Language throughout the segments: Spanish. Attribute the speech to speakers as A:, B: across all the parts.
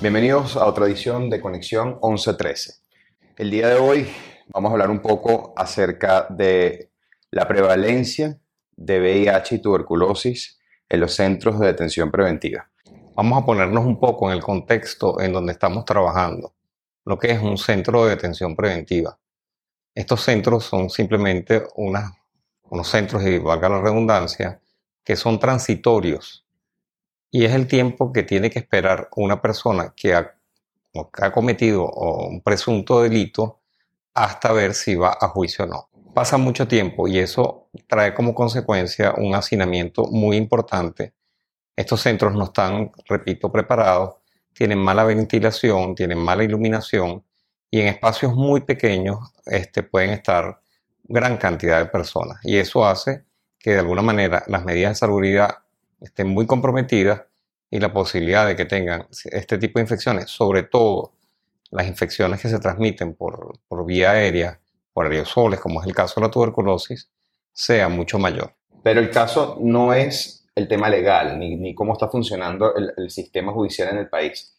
A: Bienvenidos a otra edición de Conexión 1113. El día de hoy vamos a hablar un poco acerca de la prevalencia de VIH y tuberculosis en los centros de detención preventiva.
B: Vamos a ponernos un poco en el contexto en donde estamos trabajando, lo que es un centro de detención preventiva. Estos centros son simplemente unos centros, y valga la redundancia, que son transitorios. Y es el tiempo que tiene que esperar una persona que ha, cometido un presunto delito hasta ver si va a juicio o no. Pasa mucho tiempo y eso trae como consecuencia un hacinamiento muy importante. Estos centros no están, repito, preparados, tienen mala ventilación, tienen mala iluminación y en espacios muy pequeños este, pueden estar gran cantidad de personas. Y eso hace que de alguna manera las medidas de salubridad estén muy comprometidas y la posibilidad de que tengan este tipo de infecciones, sobre todo las infecciones que se transmiten por, por vía aérea, por aerosoles, como es el caso de la tuberculosis, sea mucho mayor.
A: Pero el caso no es el tema legal, ni, ni cómo está funcionando el, sistema judicial en el país.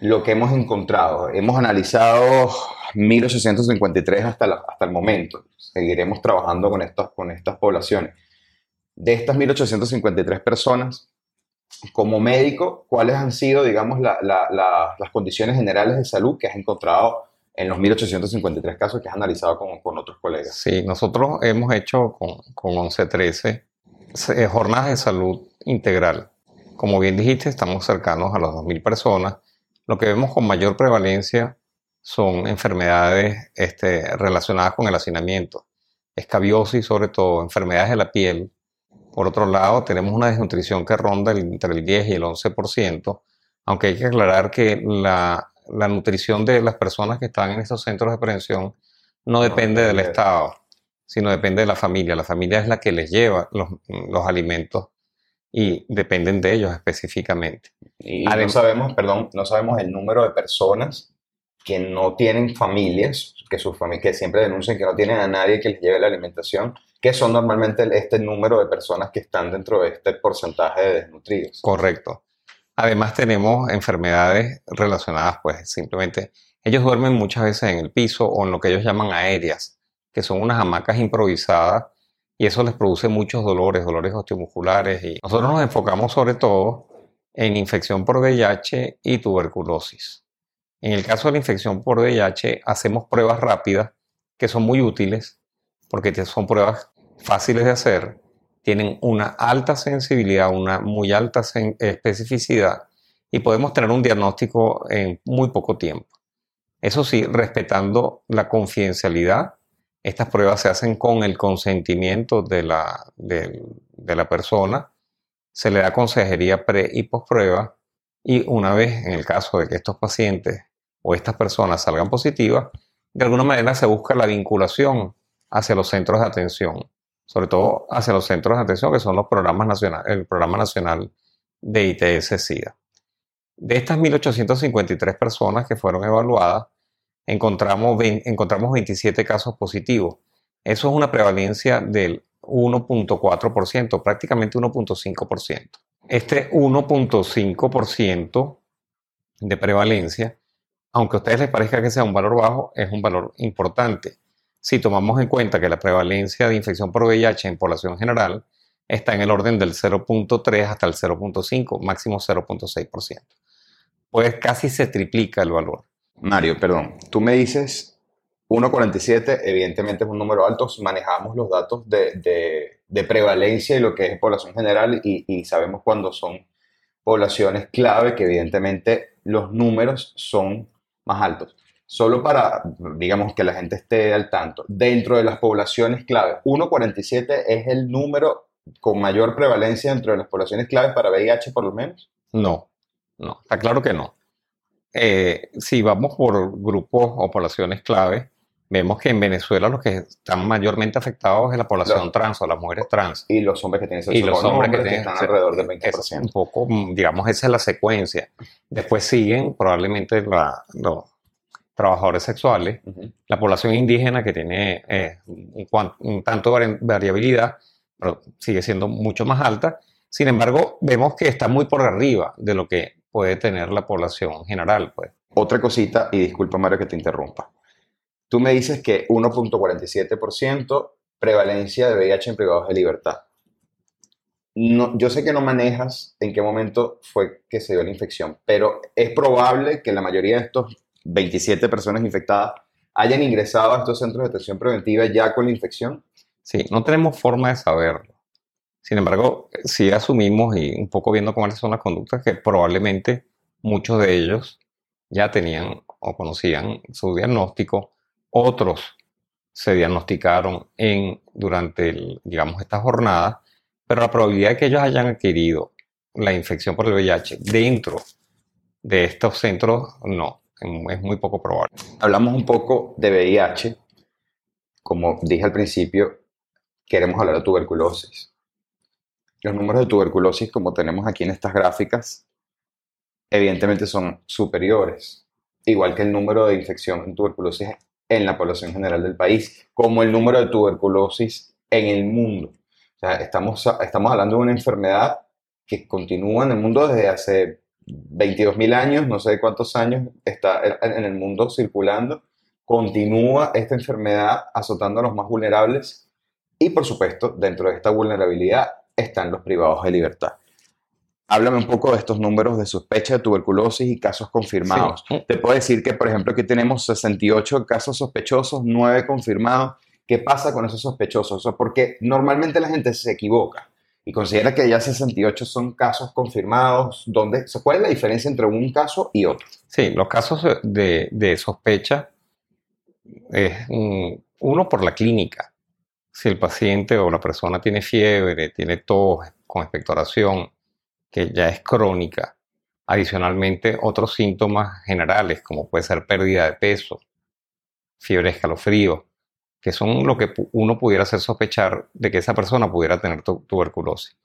A: Lo que hemos encontrado, hemos analizado 1853 hasta, hasta el momento, seguiremos trabajando con estas, con estas poblaciones. De estas 1853 personas, como médico, ¿cuáles han sido, digamos, la, la, las condiciones generales de salud que has encontrado en los 1853 casos que has analizado con, con otros colegas?
B: Sí, nosotros hemos hecho con, con 1113 eh, jornadas de salud integral. Como bien dijiste, estamos cercanos a las 2.000 personas. Lo que vemos con mayor prevalencia son enfermedades este, relacionadas con el hacinamiento, escabiosis sobre todo, enfermedades de la piel, por otro lado, tenemos una desnutrición que ronda entre el 10 y el 11%, aunque hay que aclarar que la, nutrición de las personas que están en estos centros de prevención no depende del Estado, sino depende de la familia. La familia es la que les lleva los, alimentos y dependen de ellos específicamente.
A: Y no sabemos, perdón, no sabemos el número de personas que no tienen familias, que, sus que siempre denuncian que no tienen a nadie que les lleve la alimentación que son normalmente este número de personas que están dentro de este porcentaje de desnutridos.
B: Correcto. Además tenemos enfermedades relacionadas, pues simplemente ellos duermen muchas veces en el piso o en lo que ellos llaman aéreas, que son unas hamacas improvisadas y eso les produce muchos dolores, dolores osteomusculares y nosotros nos enfocamos sobre todo en infección por VIH y tuberculosis. En el caso de la infección por VIH hacemos pruebas rápidas que son muy útiles porque son pruebas fáciles de hacer, tienen una alta sensibilidad, una muy alta especificidad y podemos tener un diagnóstico en muy poco tiempo. Eso sí, respetando la confidencialidad, estas pruebas se hacen con el consentimiento de la, de, la persona, se le da consejería pre y post prueba y una vez en el caso de que estos pacientes o estas personas salgan positivas, de alguna manera se busca la vinculación hacia los centros de atención, sobre todo hacia los centros de atención que son los programas nacionales, el Programa Nacional de ITS-SIDA. De estas 1.853 personas que fueron evaluadas, encontramos, encontramos 27 casos positivos. Eso es una prevalencia del 1.4%, prácticamente 1.5%. Este 1.5% de prevalencia, aunque a ustedes les parezca que sea un valor bajo, es un valor importante si tomamos en cuenta que la prevalencia de infección por VIH en población general está en el orden del 0.3 hasta el 0.5, máximo 0.6%. Pues casi se triplica el valor.
A: Mario, perdón, tú me dices 1.47, evidentemente es un número alto, manejamos los datos de, de, prevalencia y lo que es población general y, y sabemos cuándo son poblaciones clave que evidentemente los números son más altos solo para, digamos, que la gente esté al tanto, dentro de las poblaciones clave, 1,47 es el número con mayor prevalencia dentro de las poblaciones claves para VIH por lo menos?
B: No, no, está claro que no. Eh, si vamos por grupos o poblaciones clave, vemos que en Venezuela los que están mayormente afectados es la población trans o las mujeres trans.
A: Y los hombres que tienen sexo
B: y los hombres que, tienen,
A: están alrededor del 20%.
B: Es un poco, digamos, esa es la secuencia. Después siguen probablemente la, trabajadores sexuales, la población indígena que tiene eh, un, tanto variabilidad, pero sigue siendo mucho más alta. Sin embargo, vemos que está muy por arriba de lo que puede tener la población general. Pues.
A: Otra cosita, y disculpa Mario que te interrumpa. Tú me dices que 1.47% prevalencia de VIH en privados de libertad. No, yo sé que no manejas en qué momento fue que se dio la infección, pero es probable que la mayoría de estos 27 personas infectadas hayan ingresado a estos centros de atención preventiva ya con la infección.
B: Sí, no tenemos forma de saberlo. Sin embargo, sí asumimos y un poco viendo cuáles son las conductas que probablemente muchos de ellos ya tenían o conocían su diagnóstico, otros se diagnosticaron en, durante, digamos, esta jornada, pero la probabilidad de que ellos hayan adquirido la infección por el VIH dentro de estos centros, no, es muy poco probable.
A: Hablamos un poco de VIH, como dije al principio, queremos hablar de tuberculosis. Los números de tuberculosis, como tenemos aquí en estas gráficas, evidentemente son superiores, igual que el número de infección en tuberculosis en la población general del país, como el número de tuberculosis en el mundo. O sea, estamos, estamos hablando de una enfermedad que continúa en el mundo desde hace 22.000 años, no sé cuántos años está en el mundo circulando. Continúa esta enfermedad azotando a los más vulnerables y, por supuesto, dentro de esta vulnerabilidad están los privados de libertad. Háblame un poco de estos números de sospecha de tuberculosis y casos confirmados. Te puedo decir que, por ejemplo, aquí tenemos 68 casos sospechosos, 9 confirmados. ¿Qué pasa con esos sospechosos? porque normalmente la gente se equivoca y considera que ya 68 son casos confirmados. ¿Dónde, ¿Cuál es la diferencia entre un caso y otro?
B: Sí, los casos de, de sospecha es uno por la clínica. Si el paciente o la persona tiene fiebre, tiene tos con expectoración, que ya es crónica. Adicionalmente, otros síntomas generales, como puede ser pérdida de peso, fiebre, escalofrío, que son lo que uno pudiera hacer sospechar de que esa persona pudiera tener tuberculosis.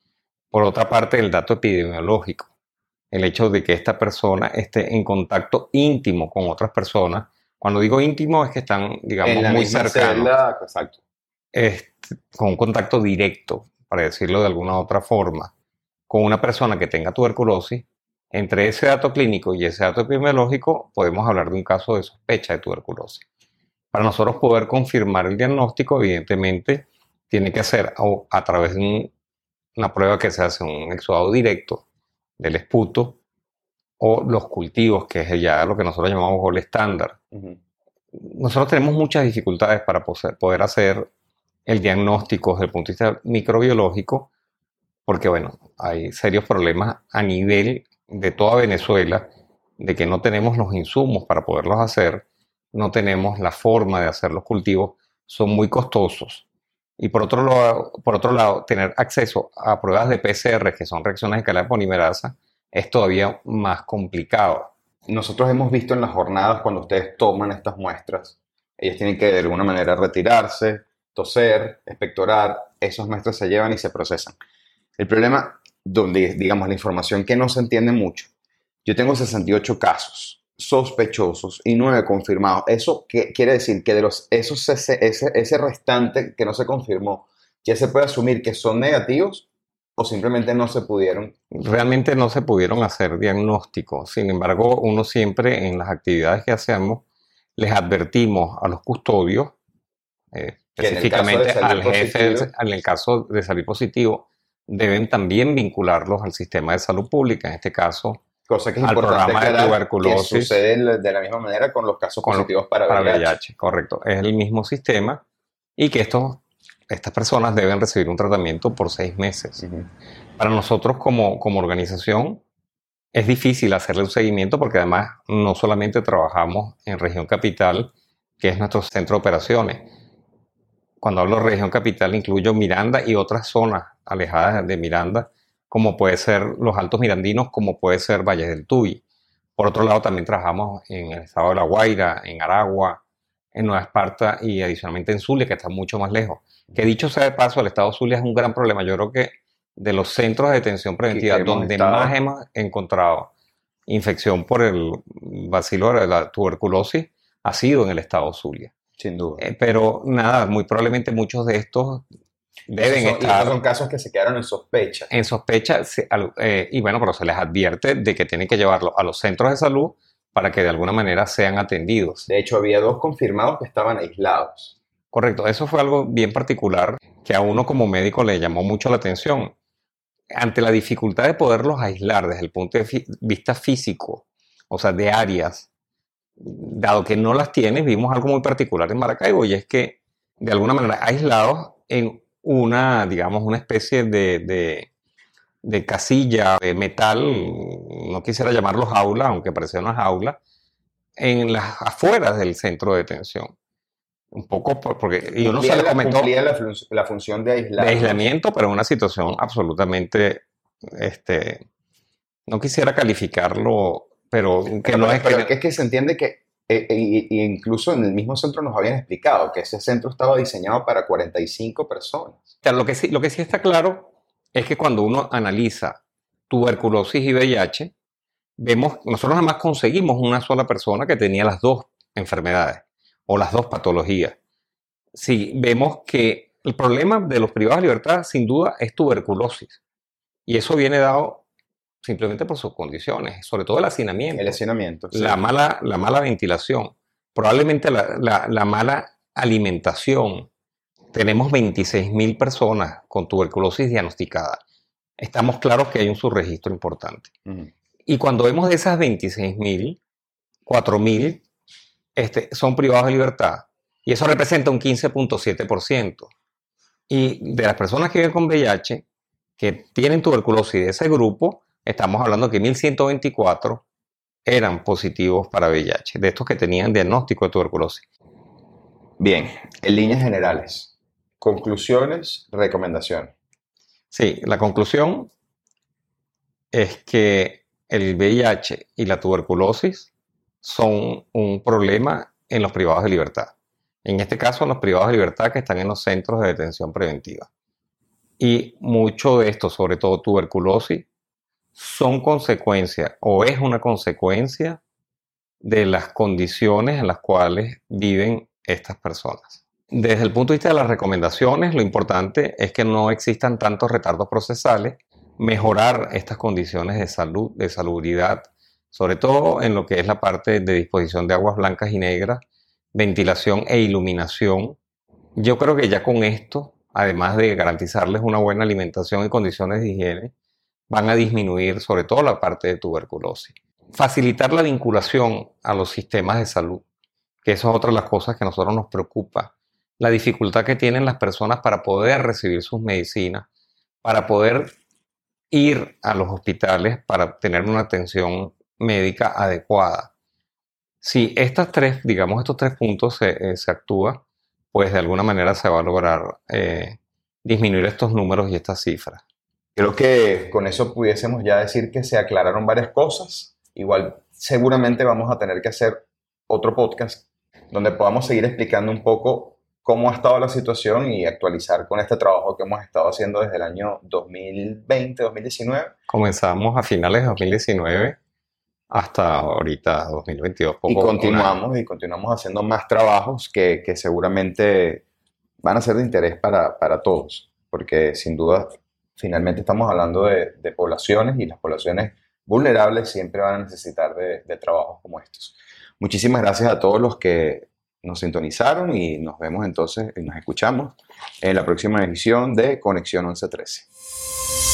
B: Por otra parte, el dato epidemiológico, el hecho de que esta persona esté en contacto íntimo con otras personas. Cuando digo íntimo es que están, digamos, muy cercanos. exacto. con un contacto directo, para decirlo de alguna otra forma con una persona que tenga tuberculosis, entre ese dato clínico y ese dato epidemiológico podemos hablar de un caso de sospecha de tuberculosis. Para nosotros poder confirmar el diagnóstico, evidentemente, tiene que ser a, través de una prueba que se hace un exudado directo del esputo o los cultivos, que es ya lo que nosotros llamamos gol estándar. Nosotros tenemos muchas dificultades para poder hacer el diagnóstico desde el punto de vista microbiológico, porque bueno, hay serios problemas a nivel de toda Venezuela, de que no tenemos los insumos para poderlos hacer, no tenemos la forma de hacer los cultivos, son muy costosos. Y por otro lado, por otro lado tener acceso a pruebas de PCR, que son reacciones de cadena polimerasa, es todavía más complicado.
A: Nosotros hemos visto en las jornadas cuando ustedes toman estas muestras, ellos tienen que de alguna manera retirarse, toser, expectorar, esas muestras se llevan y se procesan. El problema, donde digamos la información que no se entiende mucho, yo tengo 68 casos sospechosos y 9 confirmados. ¿Eso qué quiere decir? Que de los, esos, ese, ese, restante que no se confirmó, ya se puede asumir que son negativos o simplemente no se pudieron?
B: Realmente no se pudieron hacer diagnósticos. Sin embargo, uno siempre en las actividades que hacemos les advertimos a los custodios, eh, específicamente al jefe, en el caso de salir positivo, deben también vincularlos al sistema de salud pública, en este caso
A: Cosa que es al programa de tuberculosis. Que sucede de la misma manera con los casos positivos para, VIH.
B: Correcto, es el mismo sistema y que estos, estas personas deben recibir un tratamiento por seis meses. Para nosotros como, como organización es difícil hacerle un seguimiento porque además no solamente trabajamos en región capital, que es nuestro centro de operaciones, cuando hablo de región capital, incluyo Miranda y otras zonas alejadas de Miranda, como puede ser los Altos Mirandinos, como puede ser Valles del Tuy. Por otro lado, también trabajamos en el estado de La Guaira, en Aragua, en Nueva Esparta y adicionalmente en Zulia, que está mucho más lejos. Que dicho sea de paso, el estado de Zulia es un gran problema. Yo creo que de los centros de detención preventiva donde más hemos encontrado infección por el bacilo de la tuberculosis ha sido en el estado Zulia.
A: Sin duda.
B: Eh, pero nada, muy probablemente muchos de estos deben
A: son-
B: estar
A: son casos que se quedaron en sospecha.
B: en sospecha eh, y bueno, pero se les advierte de que tienen que llevarlo a los centros de salud para que de alguna manera sean atendidos.
A: De hecho, había dos confirmados que estaban aislados.
B: Correcto, eso fue algo bien particular que a uno como médico le llamó mucho la atención. Ante la dificultad de poderlos aislar desde el punto de vista físico, o sea, de áreas, dado que no las tienes, vimos algo muy particular en Maracaibo y es que de alguna manera aislados en una, digamos, una especie de, de- de casilla de metal, no quisiera llamarlo jaula, aunque parecía una jaula, en las afueras del centro de detención. Un poco por- porque y uno se le comentó
A: cumplía la, fun- la función de aislar.
B: de aislamiento, pero en una situación absolutamente, este, no quisiera calificarlo, pero que
A: Pero,
B: no es
A: pero
B: que,
A: es que se entiende que, y incluso en el mismo centro nos habían explicado que ese centro estaba diseñado para 45 personas.
B: O sea, lo que sí, lo que sí está claro es que cuando uno analiza tuberculosis y VIH, vemos, nosotros nada conseguimos una sola persona que tenía las dos enfermedades o las dos patologías. Sí, vemos que el problema de los privados de libertad, sin duda, es tuberculosis. Y eso viene dado simplemente por sus condiciones, sobre todo el hacinamiento
A: El hacinamiento. sí.
B: la mala, la mala ventilación, probablemente la, la- la mala alimentación. Tenemos 26.000 personas con tuberculosis diagnosticada. Estamos claros que hay un subregistro importante. Y cuando vemos de esas 26.000, 4.000 este, son privados de libertad. Y eso representa un 15.7%. Y de las personas que viven con VIH, que tienen tuberculosis de ese grupo, estamos hablando que 1.124 eran positivos para VIH, de estos que tenían diagnóstico de tuberculosis.
A: Bien, en líneas generales, conclusiones, recomendaciones.
B: Sí, la conclusión es que el VIH y la tuberculosis son un problema en los privados de libertad. En este caso, en los privados de libertad que están en los centros de detención preventiva. Y mucho de esto, sobre todo tuberculosis, son consecuencia o es una consecuencia de las condiciones en las cuales viven estas personas. Desde el punto de vista de las recomendaciones, lo importante es que no existan tantos retardos procesales, mejorar estas condiciones de salud, de salubridad, sobre todo en lo que es la parte de disposición de aguas blancas y negras, ventilación e iluminación. Yo creo que ya con esto, además de garantizarles una buena alimentación y condiciones de higiene, van a disminuir sobre todo la parte de tuberculosis. Facilitar la vinculación a los sistemas de salud, que eso es otra de las cosas que a nosotros nos preocupa. La dificultad que tienen las personas para poder recibir sus medicinas, para poder ir a los hospitales para tener una atención médica adecuada. Si estas tres, digamos, estos tres puntos se, eh, se actúa, pues de alguna manera se va a lograr eh, disminuir estos números y estas cifras.
A: Creo que con eso pudiésemos ya decir que se aclararon varias cosas. Igual seguramente vamos a tener que hacer otro podcast donde podamos seguir explicando un poco cómo ha estado la situación y actualizar con este trabajo que hemos estado haciendo desde el año 2020, 2019.
B: Comenzamos a finales de 2019 hasta ahorita 2022.
A: Y
B: poco- año.
A: continuamos y continuamos haciendo más trabajos que, que seguramente van a ser de interés para, para todos, porque sin duda finalmente estamos hablando de, poblaciones y las poblaciones vulnerables siempre van a necesitar de, de trabajos como estos. Muchísimas gracias a todos los que nos sintonizaron y nos vemos entonces y nos escuchamos en la próxima edición de Conexión 1113.